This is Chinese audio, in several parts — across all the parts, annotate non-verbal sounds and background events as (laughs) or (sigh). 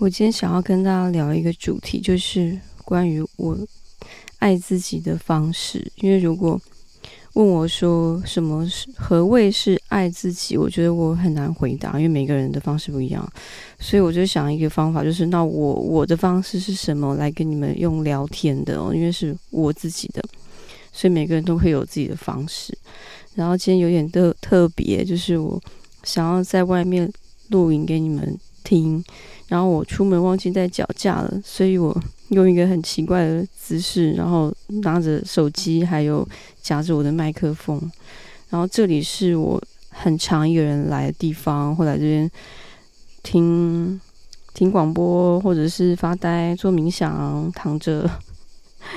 我今天想要跟大家聊一个主题，就是关于我爱自己的方式。因为如果问我说什么是何谓是爱自己，我觉得我很难回答，因为每个人的方式不一样。所以我就想一个方法，就是那我我的方式是什么来跟你们用聊天的哦，因为是我自己的，所以每个人都会有自己的方式。然后今天有点特特别，就是我想要在外面录影给你们听，然后我出门忘记带脚架了，所以我用一个很奇怪的姿势，然后拿着手机，还有夹着我的麦克风。然后这里是我很常一个人来的地方，或来这边听听广播，或者是发呆、做冥想、躺着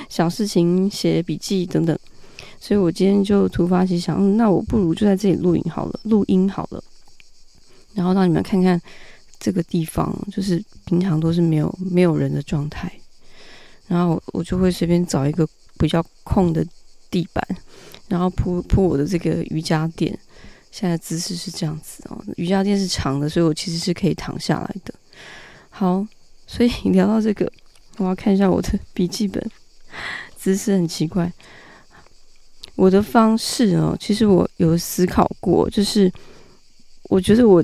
想事情、写笔记等等。所以我今天就突发奇想，那我不如就在这里录影好了，录音好了，然后让你们看看这个地方，就是平常都是没有没有人的状态，然后我就会随便找一个比较空的地板，然后铺铺我的这个瑜伽垫。现在姿势是这样子哦，瑜伽垫是长的，所以我其实是可以躺下来的。好，所以聊到这个，我要看一下我的笔记本，姿势很奇怪。我的方式哦，其实我有思考过，就是我觉得我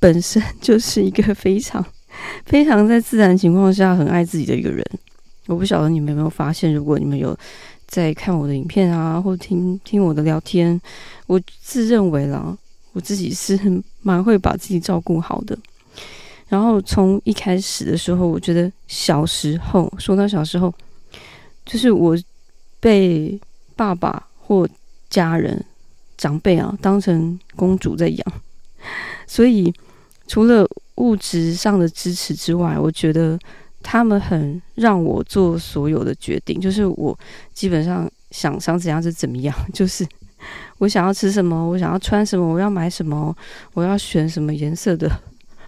本身就是一个非常、(laughs) 非常在自然情况下很爱自己的一个人。我不晓得你们有没有发现，如果你们有在看我的影片啊，或听听我的聊天，我自认为啦，我自己是蛮会把自己照顾好的。然后从一开始的时候，我觉得小时候，说到小时候，就是我被。爸爸或家人、长辈啊，当成公主在养，所以除了物质上的支持之外，我觉得他们很让我做所有的决定，就是我基本上想想怎样就怎么样，就是 (laughs) 我想要吃什么，我想要穿什么，我要买什么，我要选什么颜色的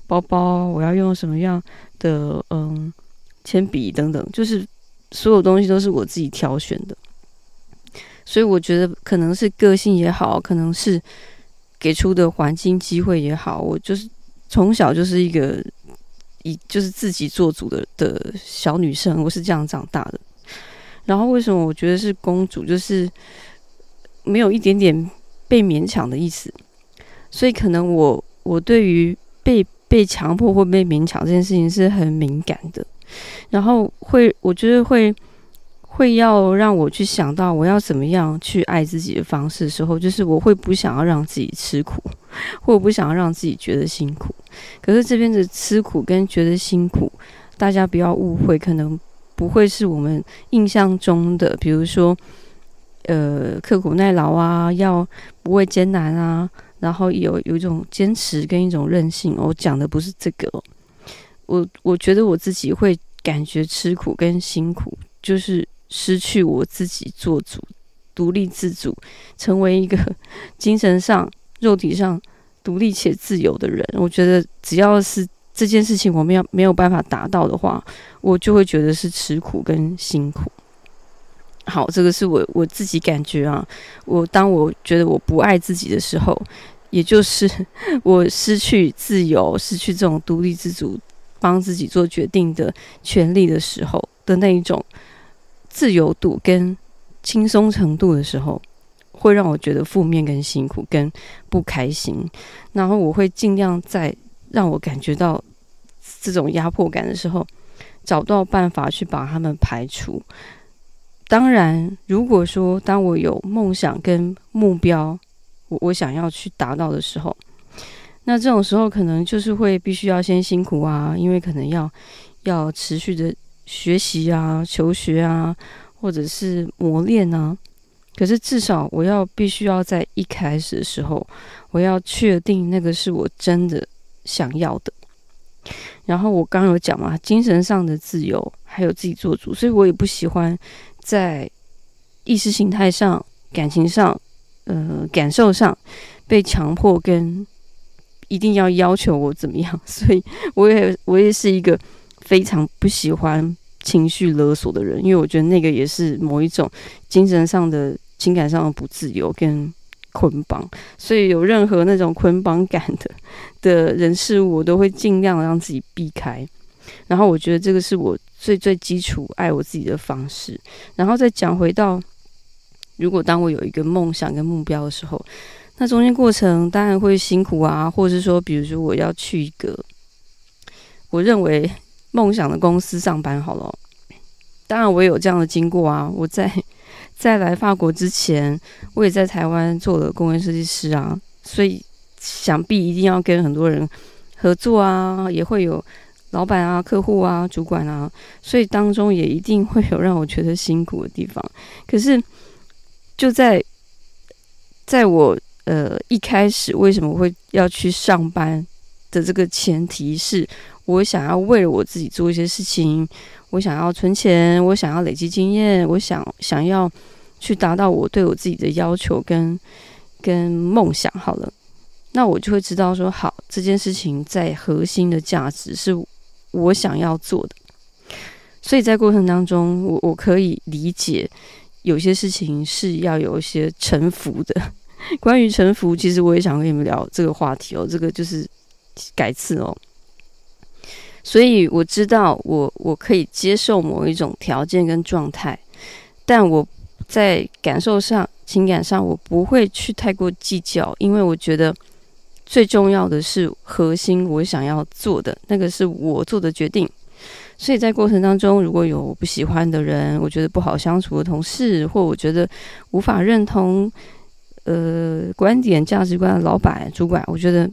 包包，我要用什么样的嗯铅笔等等，就是所有东西都是我自己挑选的。所以我觉得可能是个性也好，可能是给出的环境机会也好，我就是从小就是一个以就是自己做主的的小女生，我是这样长大的。然后为什么我觉得是公主，就是没有一点点被勉强的意思。所以可能我我对于被被强迫或被勉强这件事情是很敏感的，然后会我觉得会。会要让我去想到我要怎么样去爱自己的方式的时候，就是我会不想要让自己吃苦，或不想要让自己觉得辛苦。可是这边的吃苦跟觉得辛苦，大家不要误会，可能不会是我们印象中的，比如说，呃，刻苦耐劳啊，要不畏艰难啊，然后有有一种坚持跟一种韧性。我讲的不是这个，我我觉得我自己会感觉吃苦跟辛苦，就是。失去我自己做主、独立自主，成为一个 (laughs) 精神上、肉体上独立且自由的人。我觉得只要是这件事情我们要没有办法达到的话，我就会觉得是吃苦跟辛苦。好，这个是我我自己感觉啊。我当我觉得我不爱自己的时候，也就是 (laughs) 我失去自由、失去这种独立自主、帮自己做决定的权利的时候的那一种。自由度跟轻松程度的时候，会让我觉得负面跟辛苦跟不开心，然后我会尽量在让我感觉到这种压迫感的时候，找到办法去把他们排除。当然，如果说当我有梦想跟目标，我我想要去达到的时候，那这种时候可能就是会必须要先辛苦啊，因为可能要要持续的。学习啊，求学啊，或者是磨练啊，可是至少我要必须要在一开始的时候，我要确定那个是我真的想要的。然后我刚有讲嘛，精神上的自由，还有自己做主，所以我也不喜欢在意识形态上、感情上、呃，感受上被强迫跟一定要要求我怎么样。所以我也我也是一个。非常不喜欢情绪勒索的人，因为我觉得那个也是某一种精神上的、情感上的不自由跟捆绑。所以有任何那种捆绑感的的人事物，我都会尽量让自己避开。然后我觉得这个是我最最基础爱我自己的方式。然后再讲回到，如果当我有一个梦想跟目标的时候，那中间过程当然会辛苦啊，或者是说，比如说我要去一个我认为梦想的公司上班好了。当然我也有这样的经过啊，我在在来法国之前，我也在台湾做了工业设计师啊，所以想必一定要跟很多人合作啊，也会有老板啊、客户啊、主管啊，所以当中也一定会有让我觉得辛苦的地方。可是就在在我。呃，一开始为什么会要去上班的这个前提是我想要为了我自己做一些事情，我想要存钱，我想要累积经验，我想想要去达到我对我自己的要求跟跟梦想。好了，那我就会知道说，好，这件事情在核心的价值是我想要做的，所以在过程当中，我我可以理解有些事情是要有一些臣服的。(laughs) 关于臣服，其实我也想跟你们聊这个话题哦。这个就是改次哦。所以我知道我，我可以接受某一种条件跟状态，但我在感受上、情感上，我不会去太过计较，因为我觉得最重要的是核心，我想要做的那个是我做的决定。所以在过程当中，如果有我不喜欢的人，我觉得不好相处的同事，或我觉得无法认同。呃，观点、价值观的老板、主管，我觉得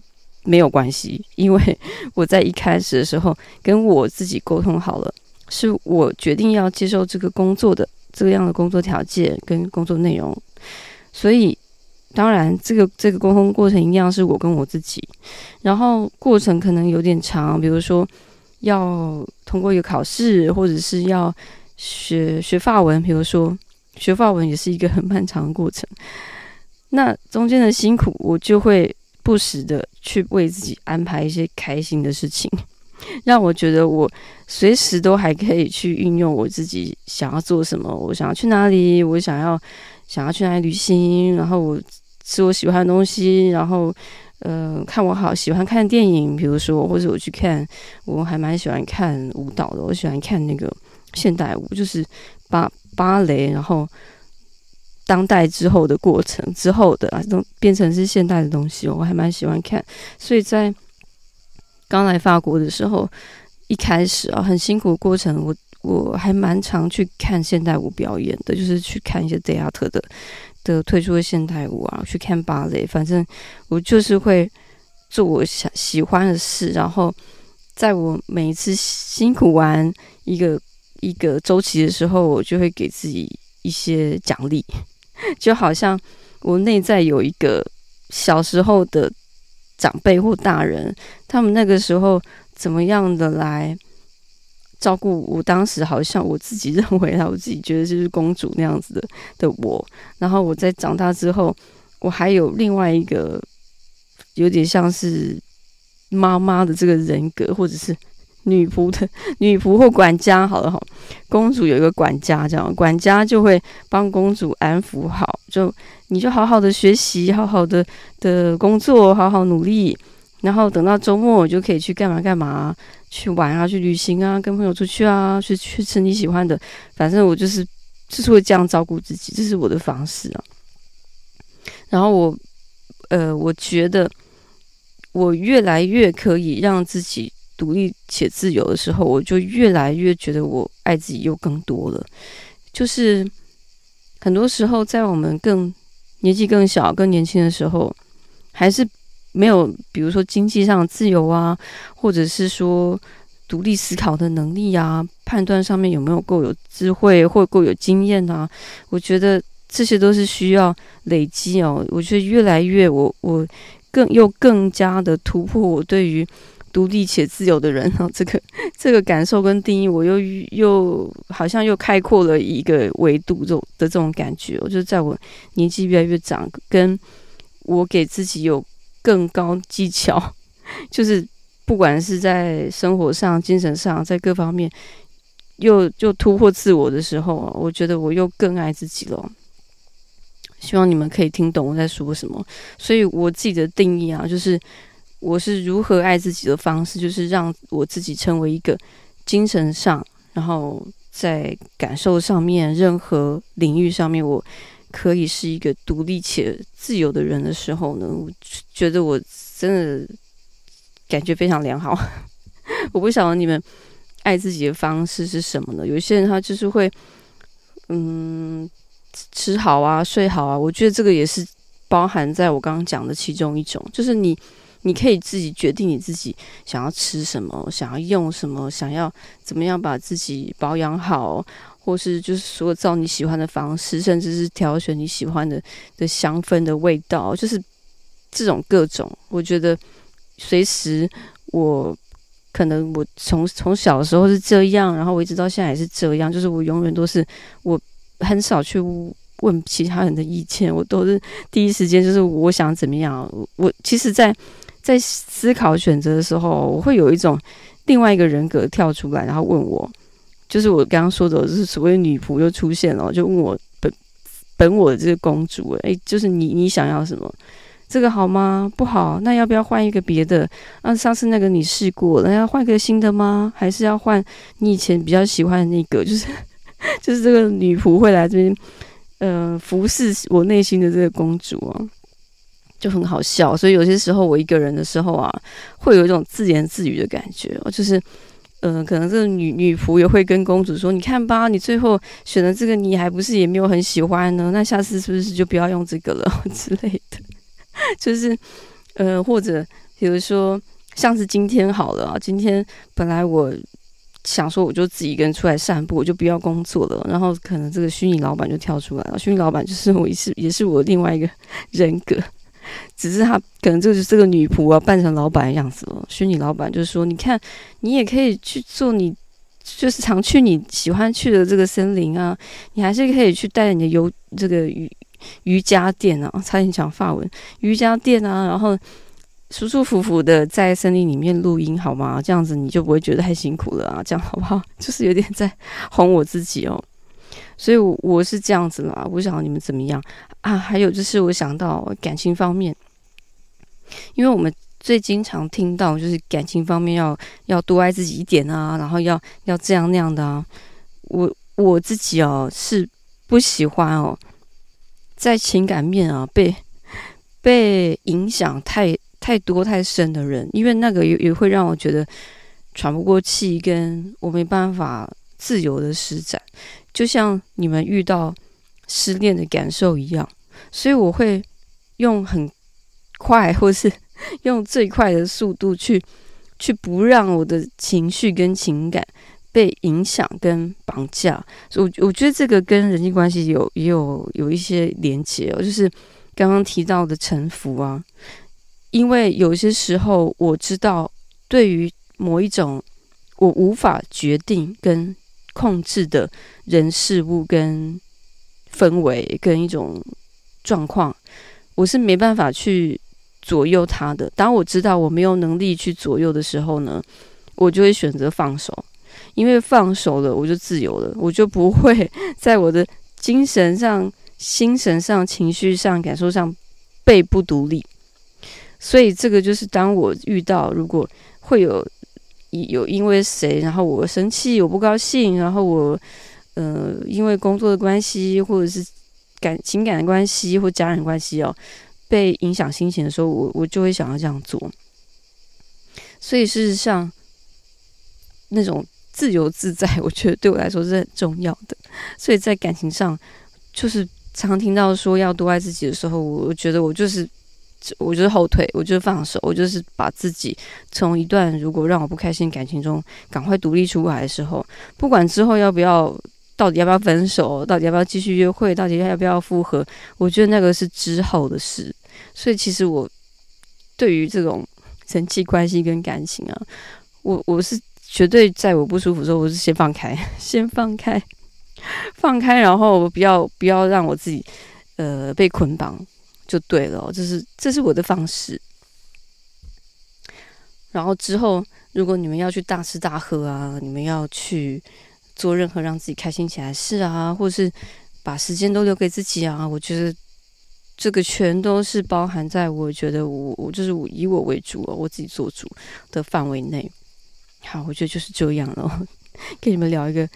没有关系，因为 (laughs) 我在一开始的时候跟我自己沟通好了，是我决定要接受这个工作的这个样的工作条件跟工作内容，所以当然这个这个沟通过程一定要是我跟我自己，然后过程可能有点长，比如说要通过一个考试，或者是要学学法文，比如说学法文也是一个很漫长的过程。那中间的辛苦，我就会不时的去为自己安排一些开心的事情，让我觉得我随时都还可以去运用我自己想要做什么，我想要去哪里，我想要想要去哪里旅行，然后我吃我喜欢的东西，然后呃看我好喜欢看电影，比如说或者我去看，我还蛮喜欢看舞蹈的，我喜欢看那个现代舞，就是芭芭蕾，然后。当代之后的过程之后的啊，都变成是现代的东西，我还蛮喜欢看。所以在刚来法国的时候，一开始啊，很辛苦的过程，我我还蛮常去看现代舞表演的，就是去看一些 theater 的的推出的现代舞啊，去看芭蕾。反正我就是会做我想喜欢的事，然后在我每一次辛苦完一个一个周期的时候，我就会给自己一些奖励。就好像我内在有一个小时候的长辈或大人，他们那个时候怎么样的来照顾我？当时好像我自己认为啊，我自己觉得就是公主那样子的的我。然后我在长大之后，我还有另外一个有点像是妈妈的这个人格，或者是。女仆的 (laughs) 女仆或管家，好了哈，公主有一个管家，这样管家就会帮公主安抚好，就你就好好的学习，好好的的工作，好好努力，然后等到周末我就可以去干嘛干嘛，去玩啊，去旅行啊，跟朋友出去啊，去去吃你喜欢的，反正我就是就是会这样照顾自己，这是我的方式啊。然后我呃，我觉得我越来越可以让自己。独立且自由的时候，我就越来越觉得我爱自己又更多了。就是很多时候，在我们更年纪更小、更年轻的时候，还是没有，比如说经济上自由啊，或者是说独立思考的能力啊，判断上面有没有够有智慧或够有经验啊？我觉得这些都是需要累积哦。我觉得越来越，我我更又更加的突破我对于。独立且自由的人然后，这个这个感受跟定义，我又又好像又开阔了一个维度，这种的这种感觉。我就在我年纪越来越长，跟我给自己有更高技巧，(laughs) 就是不管是在生活上、精神上，在各方面又又突破自我的时候，我觉得我又更爱自己了。希望你们可以听懂我在说什么。所以我自己的定义啊，就是。我是如何爱自己的方式，就是让我自己成为一个精神上，然后在感受上面，任何领域上面，我可以是一个独立且自由的人的时候呢，我觉得我真的感觉非常良好。(laughs) 我不晓得你们爱自己的方式是什么呢？有些人他就是会，嗯，吃好啊，睡好啊，我觉得这个也是包含在我刚刚讲的其中一种，就是你。你可以自己决定你自己想要吃什么，想要用什么，想要怎么样把自己保养好，或是就是说照你喜欢的方式，甚至是挑选你喜欢的的香氛的味道，就是这种各种。我觉得随时我可能我从从小的时候是这样，然后我一直到现在也是这样，就是我永远都是我很少去问其他人的意见，我都是第一时间就是我想怎么样。我其实，在在思考选择的时候，我会有一种另外一个人格跳出来，然后问我，就是我刚刚说的，就是所谓女仆又出现了，就问我本本我的这个公主，诶，就是你你想要什么？这个好吗？不好，那要不要换一个别的？啊，上次那个你试过了，那要换个新的吗？还是要换你以前比较喜欢的那个？就是 (laughs) 就是这个女仆会来这边，呃，服侍我内心的这个公主啊。就很好笑，所以有些时候我一个人的时候啊，会有一种自言自语的感觉。就是，呃，可能这个女女仆也会跟公主说：“你看吧，你最后选的这个，你还不是也没有很喜欢呢？那下次是不是就不要用这个了 (laughs) 之类的？”就是，呃，或者比如说，像是今天好了啊，今天本来我想说我就自己一个人出来散步，我就不要工作了。然后可能这个虚拟老板就跳出来了，虚拟老板就是我也是也是我另外一个人格。只是他可能就是这个女仆啊，扮成老板的样子了。虚拟老板就是说：“你看，你也可以去做你，就是常去你喜欢去的这个森林啊，你还是可以去带你的游这个瑜瑜伽垫啊，差点讲法文瑜伽垫啊，然后舒舒服服的在森林里面录音好吗？这样子你就不会觉得太辛苦了啊，这样好不好？就是有点在哄我自己哦。”所以，我我是这样子啦，我不晓得你们怎么样啊？还有就是，我想到感情方面，因为我们最经常听到就是感情方面要要多爱自己一点啊，然后要要这样那样的啊。我我自己哦是不喜欢哦，在情感面啊被被影响太太多太深的人，因为那个也也会让我觉得喘不过气，跟我没办法自由的施展。就像你们遇到失恋的感受一样，所以我会用很快，或是 (laughs) 用最快的速度去去不让我的情绪跟情感被影响跟绑架。所以我我觉得这个跟人际关系有也有有一些连结哦，就是刚刚提到的臣服啊，因为有些时候我知道，对于某一种我无法决定跟。控制的人事物跟氛围跟一种状况，我是没办法去左右他的。当我知道我没有能力去左右的时候呢，我就会选择放手，因为放手了，我就自由了，我就不会在我的精神上、心神上、情绪上、感受上被不独立。所以这个就是当我遇到如果会有。有因为谁，然后我生气，我不高兴，然后我，呃，因为工作的关系，或者是感情感的关系，或家人关系哦，被影响心情的时候，我我就会想要这样做。所以事实上，那种自由自在，(laughs) 我觉得对我来说是很重要的。所以在感情上，就是常听到说要多爱自己的时候，我我觉得我就是。我就是后退，我就是放手，我就是把自己从一段如果让我不开心感情中赶快独立出来的时候，不管之后要不要，到底要不要分手，到底要不要继续约会，到底要不要复合，我觉得那个是之后的事。所以其实我对于这种人际关系跟感情啊，我我是绝对在我不舒服的时候，我是先放开，(laughs) 先放开，放开，然后不要不要让我自己呃被捆绑。就对了，这是这是我的方式。然后之后，如果你们要去大吃大喝啊，你们要去做任何让自己开心起来的事啊，或是把时间都留给自己啊，我觉得这个全都是包含在我觉得我我就是我以我为主哦，我自己做主的范围内。好，我觉得就是这样了。(laughs) 跟你们聊一个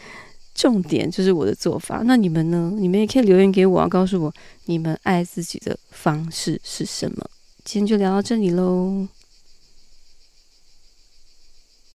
重点，就是我的做法。那你们呢？你们也可以留言给我啊，告诉我你们爱自己的方式是什么。今天就聊到这里喽。